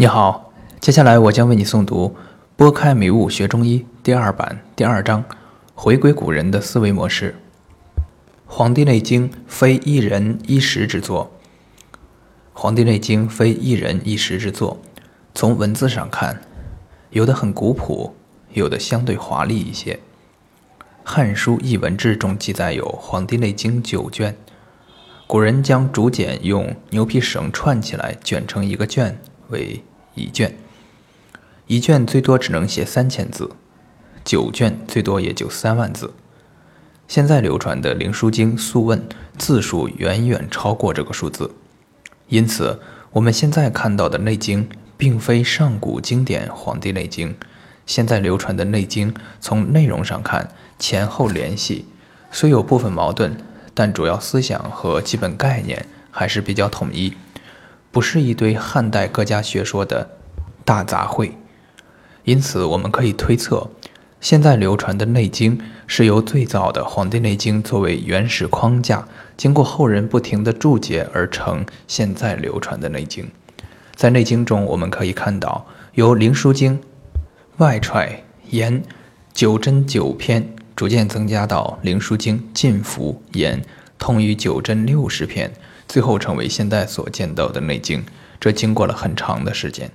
你好，接下来我将为你诵读《拨开迷雾学中医》第二版第二章：回归古人的思维模式。《黄帝内经》非一人一时之作，《黄帝内经》非一人一时之作。从文字上看，有的很古朴，有的相对华丽一些。《汉书艺文志》中记载有《黄帝内经》九卷，古人将竹简用牛皮绳串起来，卷成一个卷。为一卷，一卷最多只能写三千字，九卷最多也就三万字。现在流传的《灵枢经·素问》字数远远超过这个数字，因此我们现在看到的《内经》并非上古经典《黄帝内经》。现在流传的《内经》从内容上看前后联系，虽有部分矛盾，但主要思想和基本概念还是比较统一。不是一堆汉代各家学说的大杂烩，因此我们可以推测，现在流传的《内经》是由最早的《黄帝内经》作为原始框架，经过后人不停的注解而成现在流传的《内经》。在《内经》中，我们可以看到由《灵枢经》外揣言九针九篇，逐渐增加到《灵枢经》进服言通于九针六十篇。最后成为现在所见到的《内经》，这经过了很长的时间。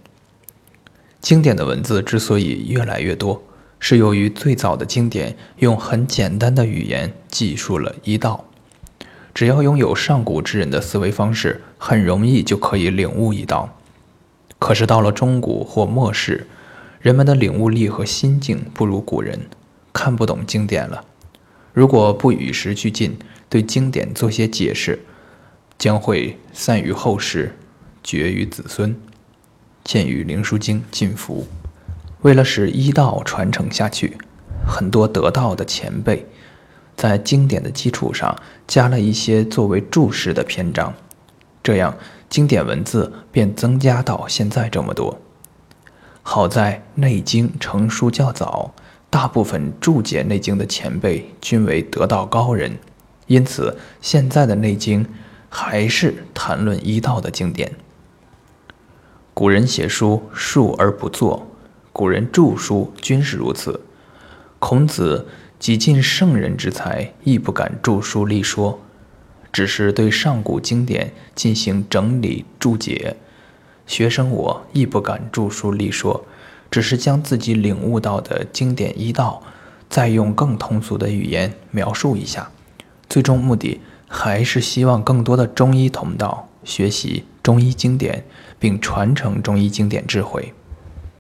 经典的文字之所以越来越多，是由于最早的经典用很简单的语言记述了医道。只要拥有上古之人的思维方式，很容易就可以领悟医道。可是到了中古或末世，人们的领悟力和心境不如古人，看不懂经典了。如果不与时俱进，对经典做些解释，将会散于后世，绝于子孙。见于《灵枢经·进福》。为了使医道传承下去，很多得道的前辈在经典的基础上加了一些作为注释的篇章，这样经典文字便增加到现在这么多。好在《内经》成书较早，大部分注解《内经》的前辈均为得道高人，因此现在的《内经》。还是谈论医道的经典。古人写书述而不作，古人著书均是如此。孔子极尽圣人之才，亦不敢著书立说，只是对上古经典进行整理注解。学生我亦不敢著书立说，只是将自己领悟到的经典医道，再用更通俗的语言描述一下，最终目的。还是希望更多的中医同道学习中医经典，并传承中医经典智慧。